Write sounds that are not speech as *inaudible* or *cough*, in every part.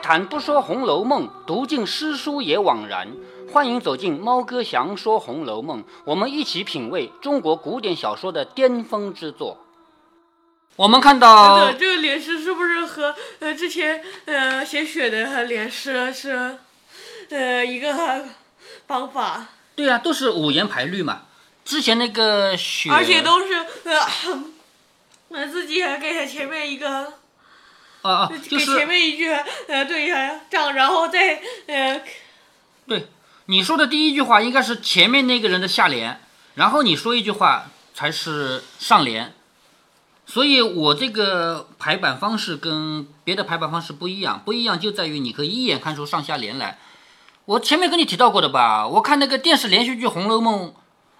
开坛不说《红楼梦》，读尽诗书也枉然。欢迎走进猫哥祥说《红楼梦》，我们一起品味中国古典小说的巅峰之作。我们看到这这个联诗是不是和呃之前呃写雪的联诗是呃一个方法？对啊，都是五言排律嘛。之前那个雪，而且都是呃，我 *laughs* 自己还给他前面一个。啊啊，就是前面一句呃对呀，这样然后再呃，对，你说的第一句话应该是前面那个人的下联，然后你说一句话才是上联，所以我这个排版方式跟别的排版方式不一样，不一样就在于你可以一眼看出上下联来。我前面跟你提到过的吧，我看那个电视连续剧《红楼梦》，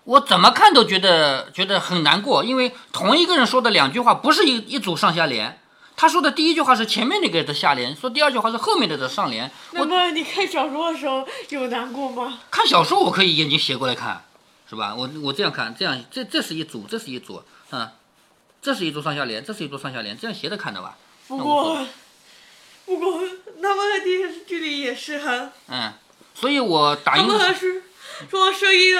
我怎么看都觉得觉得很难过，因为同一个人说的两句话不是一一组上下联。他说的第一句话是前面那个的下联，说第二句话是后面的的上联。那么你看小说的时候有难过吗？看小说我可以眼睛斜过来看，是吧？我我这样看，这样这这是一组，这是一组，嗯，这是一组上下联，这是一组上下联，这样斜着看的吧？不过，不过他们电视剧里也是哈。嗯，所以我打印。他们是说声音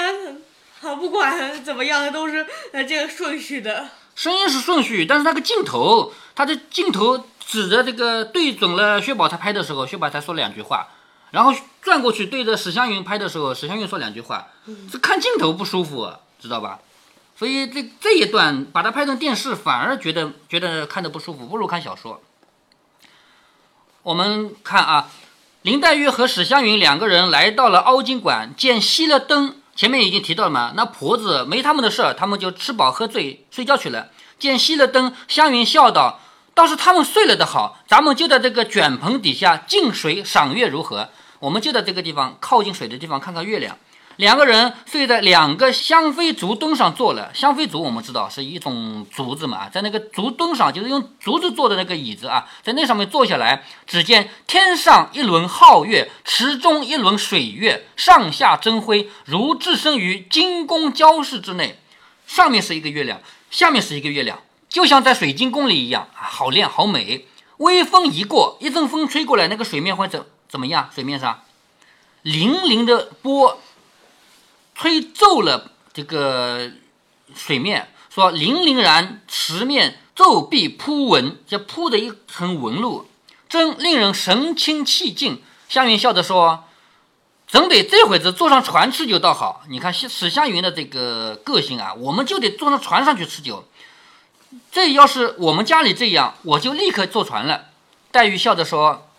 啊，不管怎么样都是呃这个顺序的。声音是顺序，但是那个镜头，他的镜头指着这个对准了薛宝钗拍的时候，薛宝钗说两句话，然后转过去对着史湘云拍的时候，史湘云说两句话，这看镜头不舒服，知道吧？所以这这一段把它拍成电视，反而觉得觉得看的不舒服，不如看小说。我们看啊，林黛玉和史湘云两个人来到了凹晶馆，见熄了灯。前面已经提到了嘛，那婆子没他们的事儿，他们就吃饱喝醉睡觉去了。见熄了灯，湘云笑道：“倒是他们睡了的好，咱们就在这个卷棚底下静水赏月如何？我们就在这个地方靠近水的地方看看月亮。”两个人睡在两个香妃竹墩上坐了。香妃竹我们知道是一种竹子嘛，在那个竹墩上，就是用竹子做的那个椅子啊，在那上面坐下来，只见天上一轮皓月，池中一轮水月，上下争辉，如置身于金宫交饰之内。上面是一个月亮，下面是一个月亮，就像在水晶宫里一样啊，好亮好美。微风一过，一阵风吹过来，那个水面会怎怎么样？水面上粼粼的波。吹皱了这个水面，说粼粼然池面皱壁铺纹，这铺的一层纹路，真令人神清气静。湘云笑着说：“怎得这会子坐上船吃酒倒好。你看史湘云的这个个性啊，我们就得坐上船上去吃酒。这要是我们家里这样，我就立刻坐船了。”黛玉笑着说：“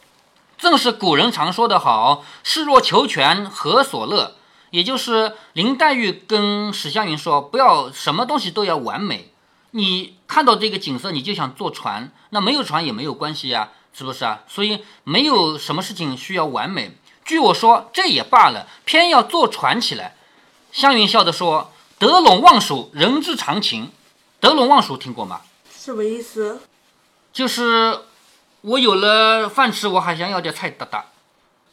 正是古人常说的好，士若求全，何所乐？”也就是林黛玉跟史湘云说：“不要什么东西都要完美，你看到这个景色，你就想坐船，那没有船也没有关系呀，是不是啊？所以没有什么事情需要完美。据我说，这也罢了，偏要坐船起来。”湘云笑着说：“得陇望蜀，人之常情。得陇望蜀听过吗？什么意思？就是我有了饭吃，我还想要点菜哒哒。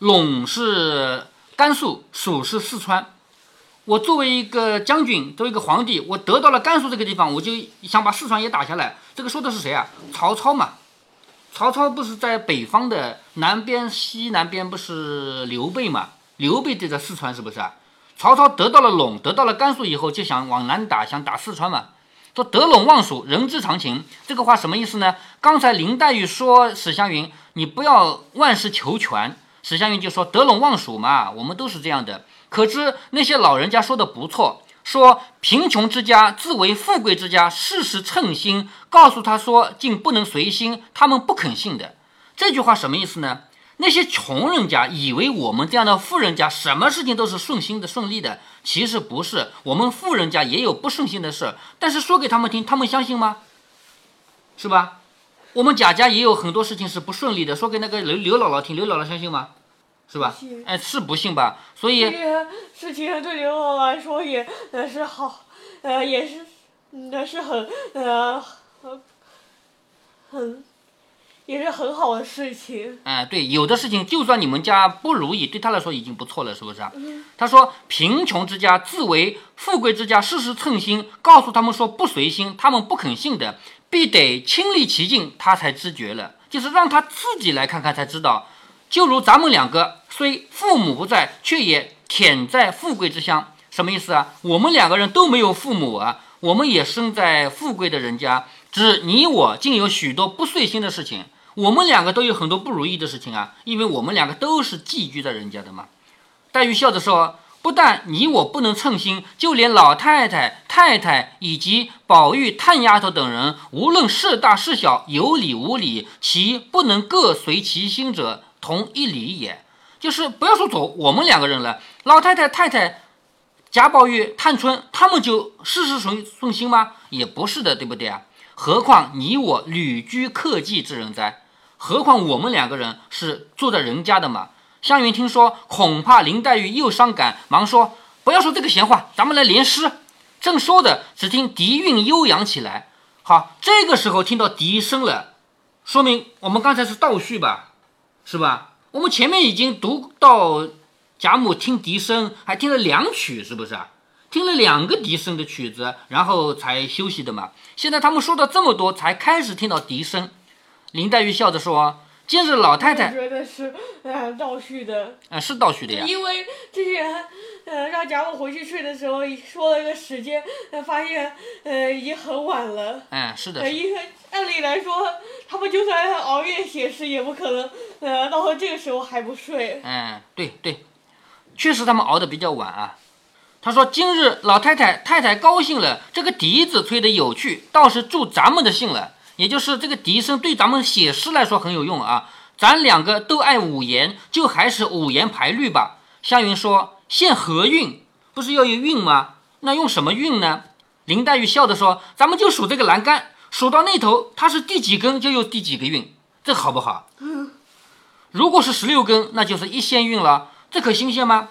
陇是。”甘肃、蜀是四川。我作为一个将军，作为一个皇帝，我得到了甘肃这个地方，我就想把四川也打下来。这个说的是谁啊？曹操嘛。曹操不是在北方的南边、西南边，不是刘备嘛？刘备就在四川，是不是啊？曹操得到了陇，得到了甘肃以后，就想往南打，想打四川嘛。说得陇望蜀，人之常情。这个话什么意思呢？刚才林黛玉说史湘云，你不要万事求全。史湘云就说：“得陇望蜀嘛，我们都是这样的。可知那些老人家说的不错，说贫穷之家自为富贵之家，事事称心。告诉他说，竟不能随心，他们不肯信的。这句话什么意思呢？那些穷人家以为我们这样的富人家，什么事情都是顺心的、顺利的。其实不是，我们富人家也有不顺心的事。但是说给他们听，他们相信吗？是吧？我们贾家也有很多事情是不顺利的。说给那个刘刘姥姥听，刘姥姥相信吗？”是吧？哎，是不信吧？所以事情对刘姥姥来说也呃是好，呃也是，那是很呃很很也是很好的事情。哎，对，有的事情就算你们家不如意，对他来说已经不错了，是不是啊？他说：“贫穷之家自为富贵之家，事事称心。”告诉他们说不随心，他们不肯信的，必得亲历其境，他才知觉了。就是让他自己来看看才知道。就如咱们两个虽父母不在，却也忝在富贵之乡。什么意思啊？我们两个人都没有父母啊，我们也生在富贵的人家，只你我竟有许多不遂心的事情。我们两个都有很多不如意的事情啊，因为我们两个都是寄居在人家的嘛。黛玉笑着说：“不但你我不能称心，就连老太太、太太以及宝玉、探丫头等人，无论是大是小，有理无理，其不能各随其心者，同一理也。就是不要说走我们两个人了，老太太、太太、贾宝玉、探春，他们就事事顺顺心吗？也不是的，对不对啊？何况你我旅居客寄之人哉？何况我们两个人是住在人家的嘛。”湘云听说，恐怕林黛玉又伤感，忙说：“不要说这个闲话，咱们来联诗。”正说着，只听笛韵悠扬起来。好，这个时候听到笛声了，说明我们刚才是倒叙吧，是吧？我们前面已经读到贾母听笛声，还听了两曲，是不是啊？听了两个笛声的曲子，然后才休息的嘛。现在他们说到这么多，才开始听到笛声。林黛玉笑着说。今日老太太觉得是呃倒叙的，啊，是倒叙的呀。因为之前呃让贾母回去睡的时候说了个时间，发现呃已经很晚了。嗯，是的。呃，因为按理来说，他们就算熬夜写诗，也不可能呃到了这个时候还不睡。嗯，对对，确实他们熬的比较晚啊。他说今日老太太太太高兴了，这个笛子吹得有趣，倒是助咱们的兴了。也就是这个笛声对咱们写诗来说很有用啊！咱两个都爱五言，就还是五言排律吧。湘云说：“现何韵？不是要有韵吗？那用什么韵呢？”林黛玉笑着说：“咱们就数这个栏杆，数到那头它是第几根，就用第几个韵，这好不好？如果是十六根，那就是一仙韵了，这可新鲜吗？”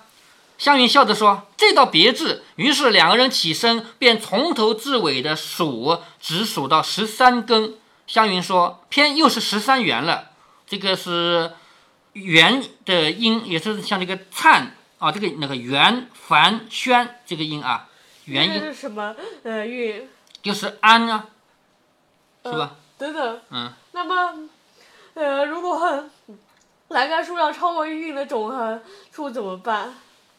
湘云笑着说：“这倒别致。”于是两个人起身，便从头至尾的数，只数到十三根。湘云说：“偏又是十三元了。这个是元的音，也是像这个灿啊，这个那个元繁轩这个音啊，元音是什么？呃，韵就是安啊，是吧？等等。嗯。那么，呃，如果栏杆数量超过韵的总和数怎么办？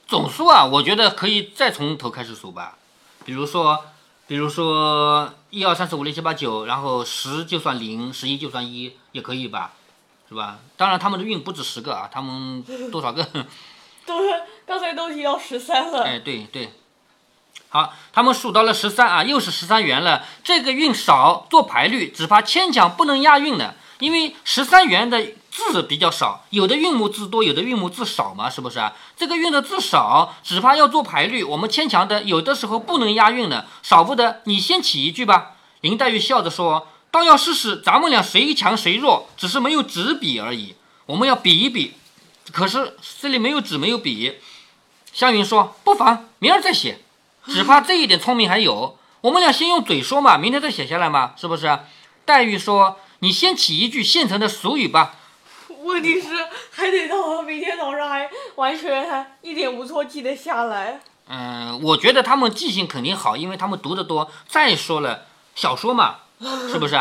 总数啊，我觉得可以再从头开始数吧。比如说，比如说一二三四五六七八九，然后十就算零，十一就算一，也可以吧，是吧？当然他们的运不止十个啊，他们多少个？*laughs* 都是刚才都提到十三了。哎，对对。好，他们数到了十三啊，又是十三元了。这个运少，做排律只怕牵强不能押韵了，因为十三元的。字比较少，有的韵母字多，有的韵母字少嘛，是不是？这个韵的字少，只怕要做排律，我们牵强的，有的时候不能押韵的，少不得。你先起一句吧。林黛玉笑着说：“倒要试试，咱们俩谁强谁弱，只是没有纸笔而已。我们要比一比，可是这里没有纸，没有笔。”湘云说：“不妨，明儿再写，只怕这一点聪明还有。我们俩先用嘴说嘛，明天再写下来嘛，是不是？”黛玉说：“你先起一句现成的俗语吧。”问题是还得到明天早上还完全一点无错记得下来。嗯，我觉得他们记性肯定好，因为他们读得多。再说了，小说嘛，*laughs* 是不是？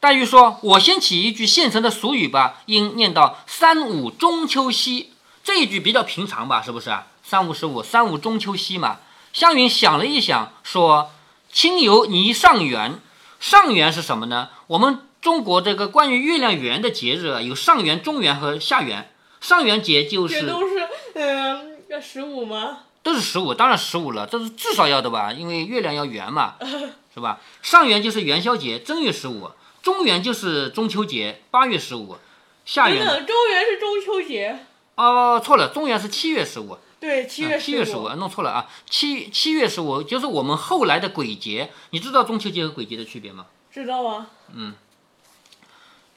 黛玉说：“我先起一句现成的俗语吧。”应念到“三五中秋夕”这一句比较平常吧，是不是？三五十五，三五中秋夕嘛。湘云想了一想，说：“清游霓上元，上元是什么呢？我们。”中国这个关于月亮圆的节日啊，有上元、中元和下元。上元节就是都是嗯十五吗？都是十五，当然十五了，这是至少要的吧，因为月亮要圆嘛，是吧？上元就是元宵节，正月十五；中元就是中秋节，八月十五；下元中元是中秋节。哦，错了，中元是七月十五。对，七月七月十五，弄错了啊！七七月十五就是我们后来的鬼节。你知道中秋节和鬼节的区别吗？知道啊。嗯。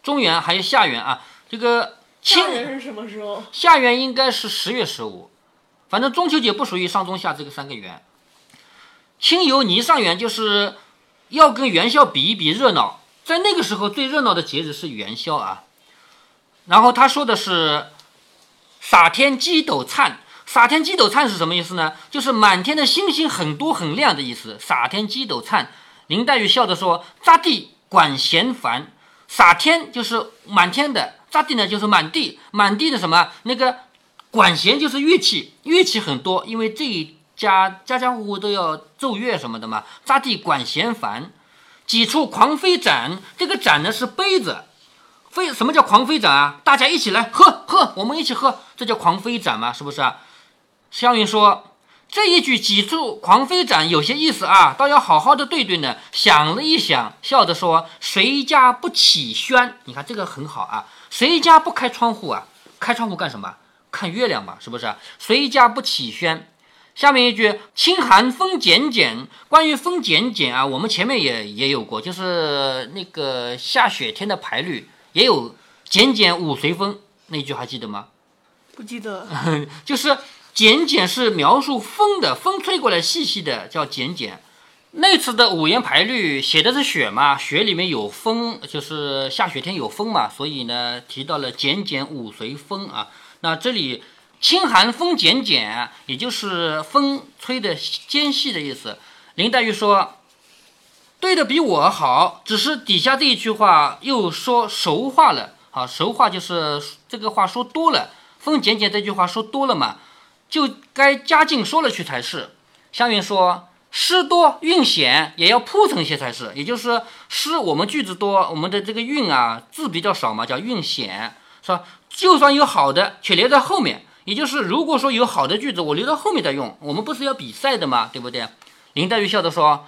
中元还有下元啊，这个清元是什么时候？下元应该是十月十五，反正中秋节不属于上中下这个三个元。清游霓上元就是要跟元宵比一比热闹，在那个时候最热闹的节日是元宵啊。然后他说的是撒天鸡斗灿，撒天鸡斗灿是什么意思呢？就是满天的星星很多很亮的意思。撒天鸡斗灿，林黛玉笑着说：“咋地管闲烦。”洒天就是满天的，扎地呢就是满地，满地的什么那个管弦就是乐器，乐器很多，因为这一家家家户户都要奏乐什么的嘛。扎地管弦繁，几处狂飞盏，这个盏呢是杯子。飞什么叫狂飞盏啊？大家一起来喝喝，我们一起喝，这叫狂飞盏嘛？是不是啊？湘云说。这一句几处狂飞展有些意思啊，倒要好好的对对呢。想了一想，笑着说：“谁家不起轩？你看这个很好啊。谁家不开窗户啊？开窗户干什么？看月亮嘛，是不是？谁家不起轩？下面一句‘清寒风减减’，关于风减减啊，我们前面也也有过，就是那个下雪天的排律也有‘减减五随风’那句还记得吗？不记得，*laughs* 就是。简简是描述风的，风吹过来细细的，叫简简。那次的五言排律写的是雪嘛，雪里面有风，就是下雪天有风嘛，所以呢提到了简简五随风啊。那这里清寒风简简，也就是风吹的尖细的意思。林黛玉说，对的比我好，只是底下这一句话又说熟话了啊，熟话就是这个话说多了，风简简这句话说多了嘛。就该加劲说了去才是。湘云说：“诗多韵险，也要铺陈些才是。也就是诗，我们句子多，我们的这个韵啊字比较少嘛，叫韵险，是吧？就算有好的，却留在后面。也就是如果说有好的句子，我留到后面再用。我们不是要比赛的嘛，对不对？”林黛玉笑着说。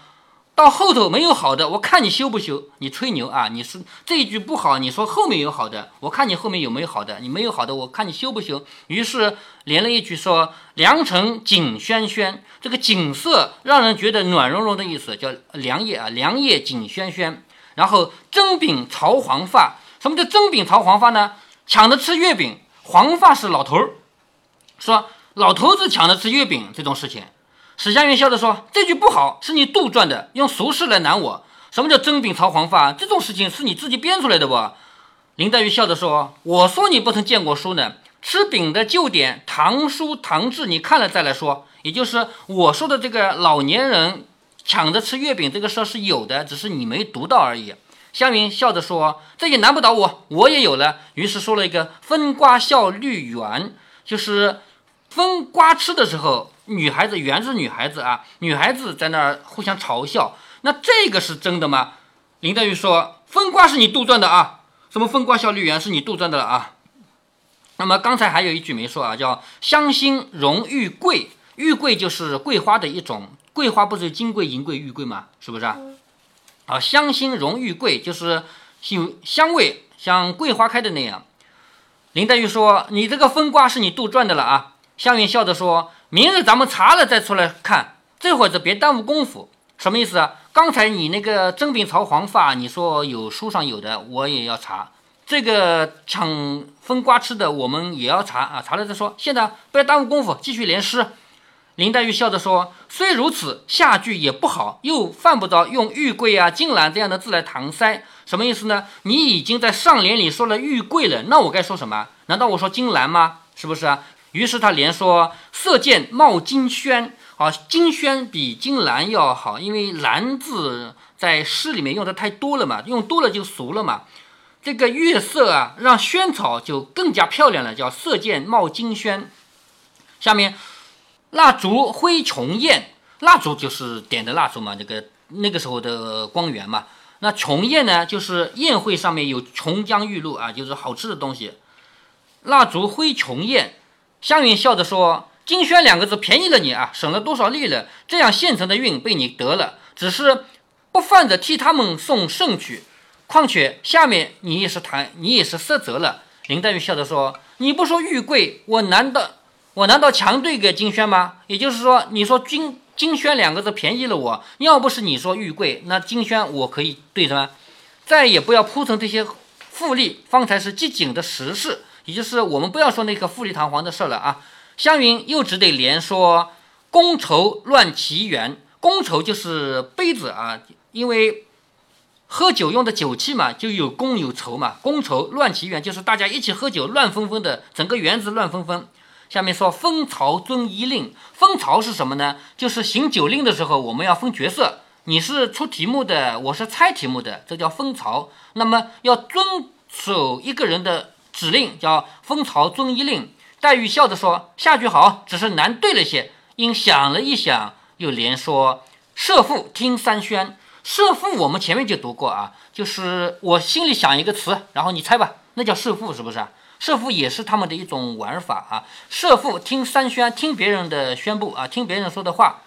到后头没有好的，我看你修不修？你吹牛啊！你是这一句不好，你说后面有好的，我看你后面有没有好的？你没有好的，我看你修不修？于是连了一句说：“良辰景轩轩，这个景色让人觉得暖融融的意思，叫良夜啊，良夜景轩轩。然后蒸饼朝黄发，什么叫蒸饼朝黄发呢？抢着吃月饼，黄发是老头儿，说老头子抢着吃月饼这种事情。”史湘云笑着说：“这句不好，是你杜撰的，用俗事来难我。什么叫蒸饼朝黄发？这种事情是你自己编出来的不？”林黛玉笑着说：“我说你不曾见过书呢。吃饼的旧典《唐书》《唐志》，你看了再来说。也就是我说的这个老年人抢着吃月饼这个事儿是有的，只是你没读到而已。”湘云笑着说：“这也难不倒我，我也有了。”于是说了一个“分瓜笑绿园”，就是分瓜吃的时候。女孩子原是女孩子啊，女孩子在那儿互相嘲笑，那这个是真的吗？林黛玉说：“风瓜是你杜撰的啊，什么风瓜笑绿园是你杜撰的了啊。”那么刚才还有一句没说啊，叫“香心荣玉桂”，玉桂就是桂花的一种，桂花不是金桂、银桂、玉桂吗？是不是啊？啊，香心荣玉桂就是有香味，像桂花开的那样。林黛玉说：“你这个风瓜是你杜撰的了啊。”湘云笑着说。明日咱们查了再出来看，这会子别耽误功夫。什么意思啊？刚才你那个真饼朝黄发，你说有书上有的，我也要查。这个抢风瓜吃的，我们也要查啊，查了再说。现在不要耽误功夫，继续连诗。林黛玉笑着说：“虽如此，下句也不好，又犯不着用玉桂啊、金兰这样的字来搪塞。什么意思呢？你已经在上联里说了玉桂了，那我该说什么？难道我说金兰吗？是不是啊？”于是他连说：“色见冒金轩，啊，金轩比金兰要好，因为兰字在诗里面用的太多了嘛，用多了就俗了嘛。这个月色啊，让萱草就更加漂亮了，叫色见冒金轩。下面蜡烛辉琼艳，蜡烛就是点的蜡烛嘛，这个那个时候的光源嘛。那琼艳呢，就是宴会上面有琼浆玉露啊，就是好吃的东西。蜡烛辉琼艳。”湘云笑着说：“金轩两个字便宜了你啊，省了多少力了？这样现成的运被你得了，只是不犯着替他们送圣曲。况且下面你也是谈，你也是失责了。”林黛玉笑着说：“你不说玉贵，我难道我难道强对给金轩吗？也就是说，你说金金轩两个字便宜了我，要不是你说玉贵，那金轩我可以对什么？再也不要铺成这些富丽，方才是机警的实事。”也就是我们不要说那个富丽堂皇的事了啊，湘云又只得连说觥筹乱其缘，觥筹就是杯子啊，因为喝酒用的酒器嘛，就有觥有筹嘛，觥筹乱其缘就是大家一起喝酒乱纷纷的，整个园子乱纷纷。下面说分曹遵一令，分曹是什么呢？就是行酒令的时候，我们要分角色，你是出题目的，我是猜题目的，这叫分曹。那么要遵守一个人的。指令，叫封曹遵一令。黛玉笑着说：“下句好，只是难对了些。”因想了一想，又连说：“设父听三宣。”设父我们前面就读过啊，就是我心里想一个词，然后你猜吧，那叫设父是不是？设父也是他们的一种玩法啊。设父听三宣，听别人的宣布啊，听别人说的话。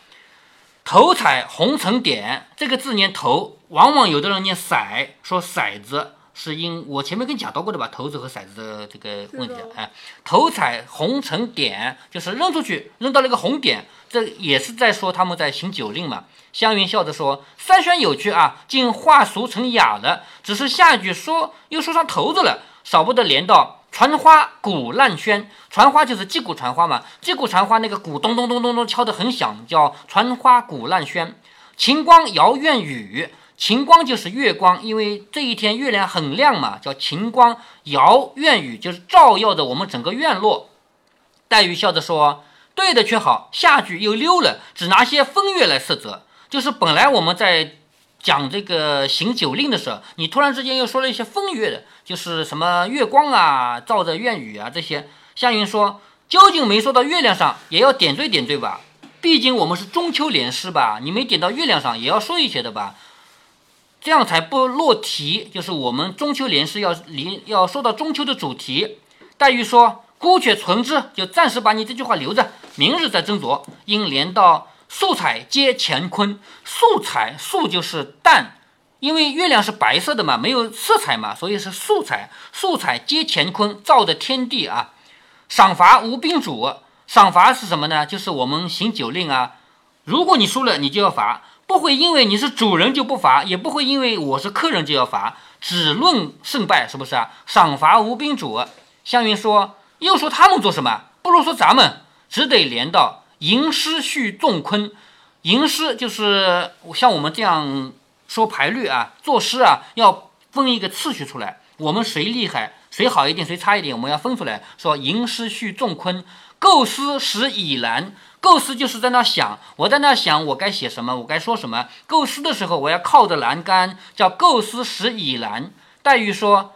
头彩红尘点这个字念头，往往有的人念骰，说骰子是因我前面跟你讲到过的吧，骰子和骰子的这个问题。哎，头彩红成点就是扔出去，扔到了一个红点，这也是在说他们在行酒令嘛。湘云笑着说：“三宣有趣啊，竟化俗成雅了。只是下一句说又说上头子了，少不得连到传花鼓烂喧。传花就是击鼓传花嘛，击鼓传花那个鼓咚咚咚咚咚敲得很响，叫传花鼓烂喧。晴光摇院宇，晴光就是月光，因为这一天月亮很亮嘛，叫晴光摇院宇，就是照耀着我们整个院落。”黛玉笑着说：“对的却好，下句又溜了，只拿些风月来色泽。”就是本来我们在讲这个行酒令的时候，你突然之间又说了一些风月的，就是什么月光啊，照着院宇啊这些。湘云说：“究竟没说到月亮上，也要点缀点缀吧？毕竟我们是中秋联诗吧，你没点到月亮上，也要说一些的吧？这样才不落题。就是我们中秋联诗要离要说到中秋的主题。”黛玉说：“姑且存之，就暂时把你这句话留着，明日再斟酌。应连到。”素彩皆乾坤，素彩素就是淡，因为月亮是白色的嘛，没有色彩嘛，所以是素彩。素彩皆乾坤，照的天地啊。赏罚无宾主，赏罚是什么呢？就是我们行酒令啊。如果你输了，你就要罚，不会因为你是主人就不罚，也不会因为我是客人就要罚，只论胜败，是不是啊？赏罚无宾主。湘云说，又说他们做什么？不如说咱们，只得连到。吟诗续纵昆，吟诗就是像我们这样说排律啊，作诗啊，要分一个次序出来。我们谁厉害，谁好一点，谁差一点，我们要分出来。说吟诗序纵昆，构思时已然。构思就是在那想，我在那想，我该写什么，我该说什么。构思的时候，我要靠着栏杆，叫构思时已然。黛玉说。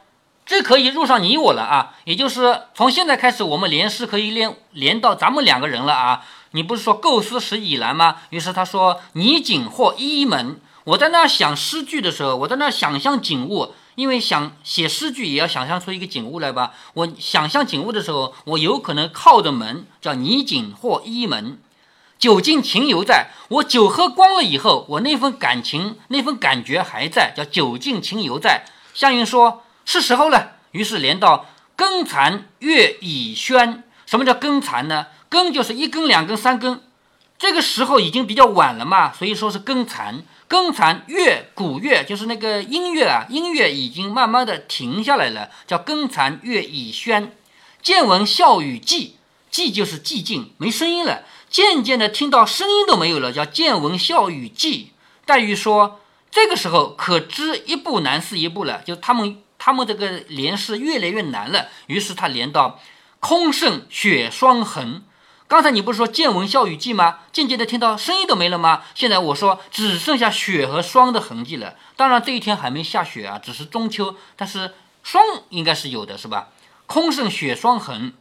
这可以入上你我了啊，也就是从现在开始，我们连诗可以连连到咱们两个人了啊。你不是说构思时已然吗？于是他说你景或一门。我在那想诗句的时候，我在那想象景物，因为想写诗句也要想象出一个景物来吧。我想象景物的时候，我有可能靠着门，叫泥景或一门。酒尽情犹在，我酒喝光了以后，我那份感情那份感觉还在，叫酒尽情犹在。湘云说。是时候了，于是连到更残月已宣。什么叫更残呢？更就是一更、两更、三更，这个时候已经比较晚了嘛，所以说是更残。更残月古月就是那个音乐啊，音乐已经慢慢的停下来了，叫更残月已宣。渐闻笑语寂，寂就是寂静，没声音了。渐渐的听到声音都没有了，叫渐闻笑语寂。黛玉说，这个时候可知一步难是一步了，就他们。他们这个连是越来越难了，于是他连到空剩雪霜痕。刚才你不是说见闻笑语寂吗？渐渐的听到声音都没了吗？现在我说只剩下雪和霜的痕迹了。当然这一天还没下雪啊，只是中秋，但是霜应该是有的，是吧？空剩雪霜痕，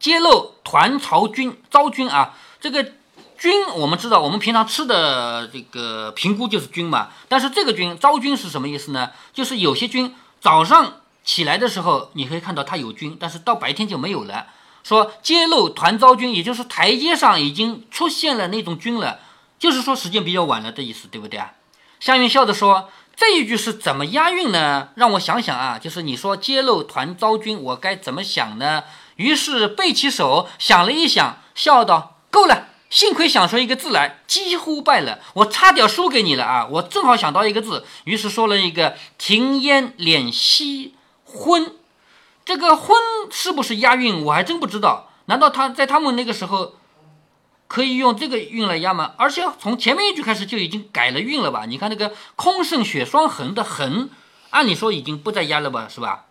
揭露团朝军昭君啊，这个君我们知道，我们平常吃的这个评估就是君嘛，但是这个君昭君是什么意思呢？就是有些君。早上起来的时候，你可以看到它有菌，但是到白天就没有了。说揭露团遭菌，也就是台阶上已经出现了那种军了，就是说时间比较晚了的意思，对不对啊？湘云笑着说：“这一句是怎么押韵呢？让我想想啊，就是你说揭露团遭菌，我该怎么想呢？”于是背起手想了一想，笑道：“够了。”幸亏想出一个字来，几乎败了，我差点输给你了啊！我正好想到一个字，于是说了一个“停烟敛息昏”，这个“婚”是不是押韵？我还真不知道。难道他在他们那个时候可以用这个韵来押吗？而且从前面一句开始就已经改了韵了吧？你看那个“空剩雪霜痕”的“痕”，按理说已经不再押了吧？是吧？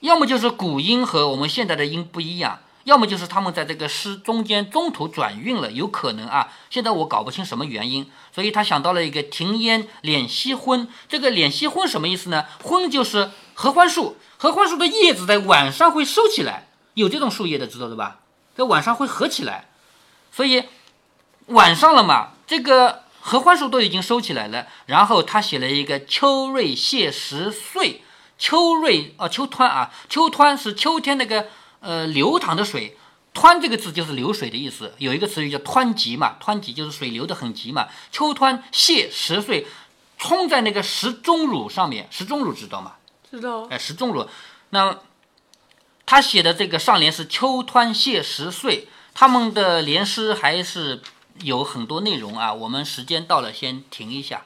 要么就是古音和我们现在的音不一样。要么就是他们在这个诗中间中途转运了，有可能啊。现在我搞不清什么原因，所以他想到了一个“停烟敛息昏”。这个“敛息昏”什么意思呢？昏就是合欢树，合欢树的叶子在晚上会收起来，有这种树叶的，知道的吧？在晚上会合起来，所以晚上了嘛，这个合欢树都已经收起来了。然后他写了一个“秋瑞谢十岁”，秋瑞啊，秋湍啊，秋湍是秋天那个呃流淌的水，湍这个字就是流水的意思。有一个词语叫湍急嘛，湍急就是水流得很急嘛。秋湍泻石碎，冲在那个石钟乳上面，石钟乳知道吗？知道。哎，石钟乳，那他写的这个上联是“秋湍泻石碎”，他们的联诗还是。有很多内容啊，我们时间到了，先停一下。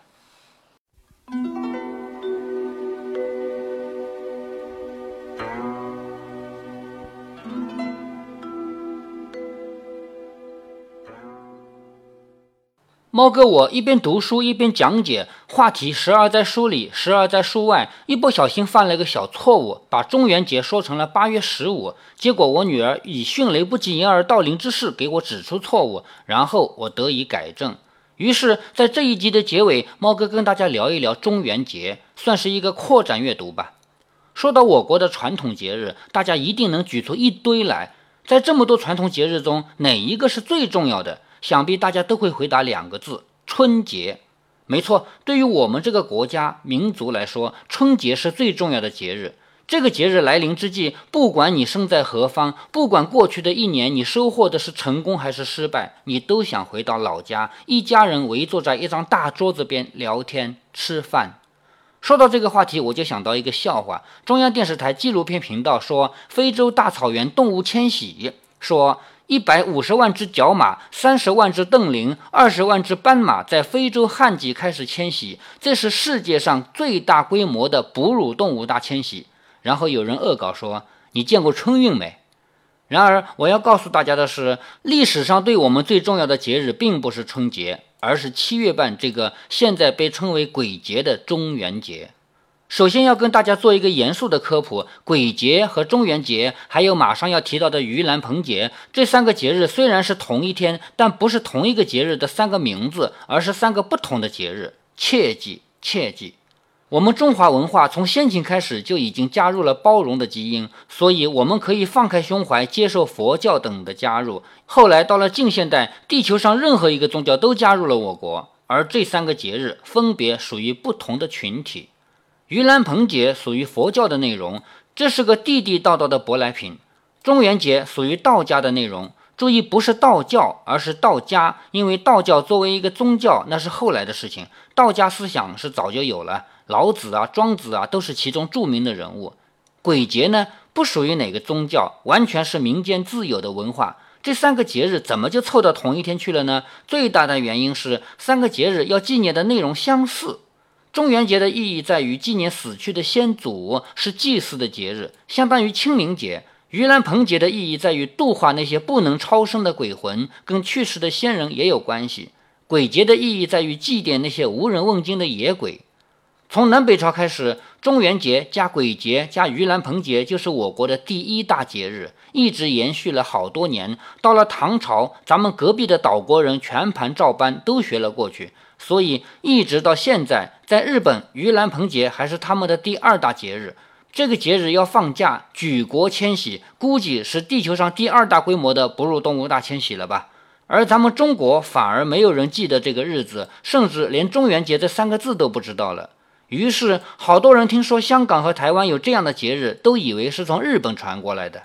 猫哥，我一边读书一边讲解，话题时而在书里，时而在书外，一不小心犯了个小错误，把中元节说成了八月十五。结果我女儿以迅雷不及掩耳盗铃之势给我指出错误，然后我得以改正。于是，在这一集的结尾，猫哥跟大家聊一聊中元节，算是一个扩展阅读吧。说到我国的传统节日，大家一定能举出一堆来。在这么多传统节日中，哪一个是最重要的？想必大家都会回答两个字：春节。没错，对于我们这个国家民族来说，春节是最重要的节日。这个节日来临之际，不管你身在何方，不管过去的一年你收获的是成功还是失败，你都想回到老家，一家人围坐在一张大桌子边聊天吃饭。说到这个话题，我就想到一个笑话：中央电视台纪录片频道说，非洲大草原动物迁徙，说。一百五十万只角马，三十万只瞪羚，二十万只斑马在非洲旱季开始迁徙，这是世界上最大规模的哺乳动物大迁徙。然后有人恶搞说：“你见过春运没？”然而我要告诉大家的是，历史上对我们最重要的节日并不是春节，而是七月半这个现在被称为鬼节的中元节。首先要跟大家做一个严肃的科普：鬼节和中元节，还有马上要提到的盂兰盆节，这三个节日虽然是同一天，但不是同一个节日的三个名字，而是三个不同的节日。切记切记！我们中华文化从先秦开始就已经加入了包容的基因，所以我们可以放开胸怀接受佛教等的加入。后来到了近现代，地球上任何一个宗教都加入了我国，而这三个节日分别属于不同的群体。盂兰盆节属于佛教的内容，这是个地地道道的舶来品。中元节属于道家的内容，注意不是道教，而是道家，因为道教作为一个宗教，那是后来的事情，道家思想是早就有了，老子啊、庄子啊都是其中著名的人物。鬼节呢，不属于哪个宗教，完全是民间自有的文化。这三个节日怎么就凑到同一天去了呢？最大的原因是三个节日要纪念的内容相似。中元节的意义在于纪念死去的先祖，是祭祀的节日，相当于清明节。盂兰盆节的意义在于度化那些不能超生的鬼魂，跟去世的先人也有关系。鬼节的意义在于祭奠那些无人问津的野鬼。从南北朝开始，中元节加鬼节加盂兰盆节就是我国的第一大节日，一直延续了好多年。到了唐朝，咱们隔壁的岛国人全盘照搬，都学了过去。所以一直到现在，在日本，盂兰盆节还是他们的第二大节日。这个节日要放假，举国迁徙，估计是地球上第二大规模的哺乳动物大迁徙了吧？而咱们中国反而没有人记得这个日子，甚至连中元节这三个字都不知道了。于是，好多人听说香港和台湾有这样的节日，都以为是从日本传过来的。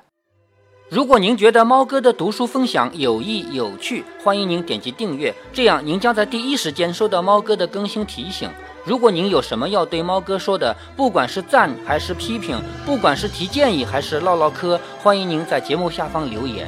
如果您觉得猫哥的读书分享有益有趣，欢迎您点击订阅，这样您将在第一时间收到猫哥的更新提醒。如果您有什么要对猫哥说的，不管是赞还是批评，不管是提建议还是唠唠嗑，欢迎您在节目下方留言。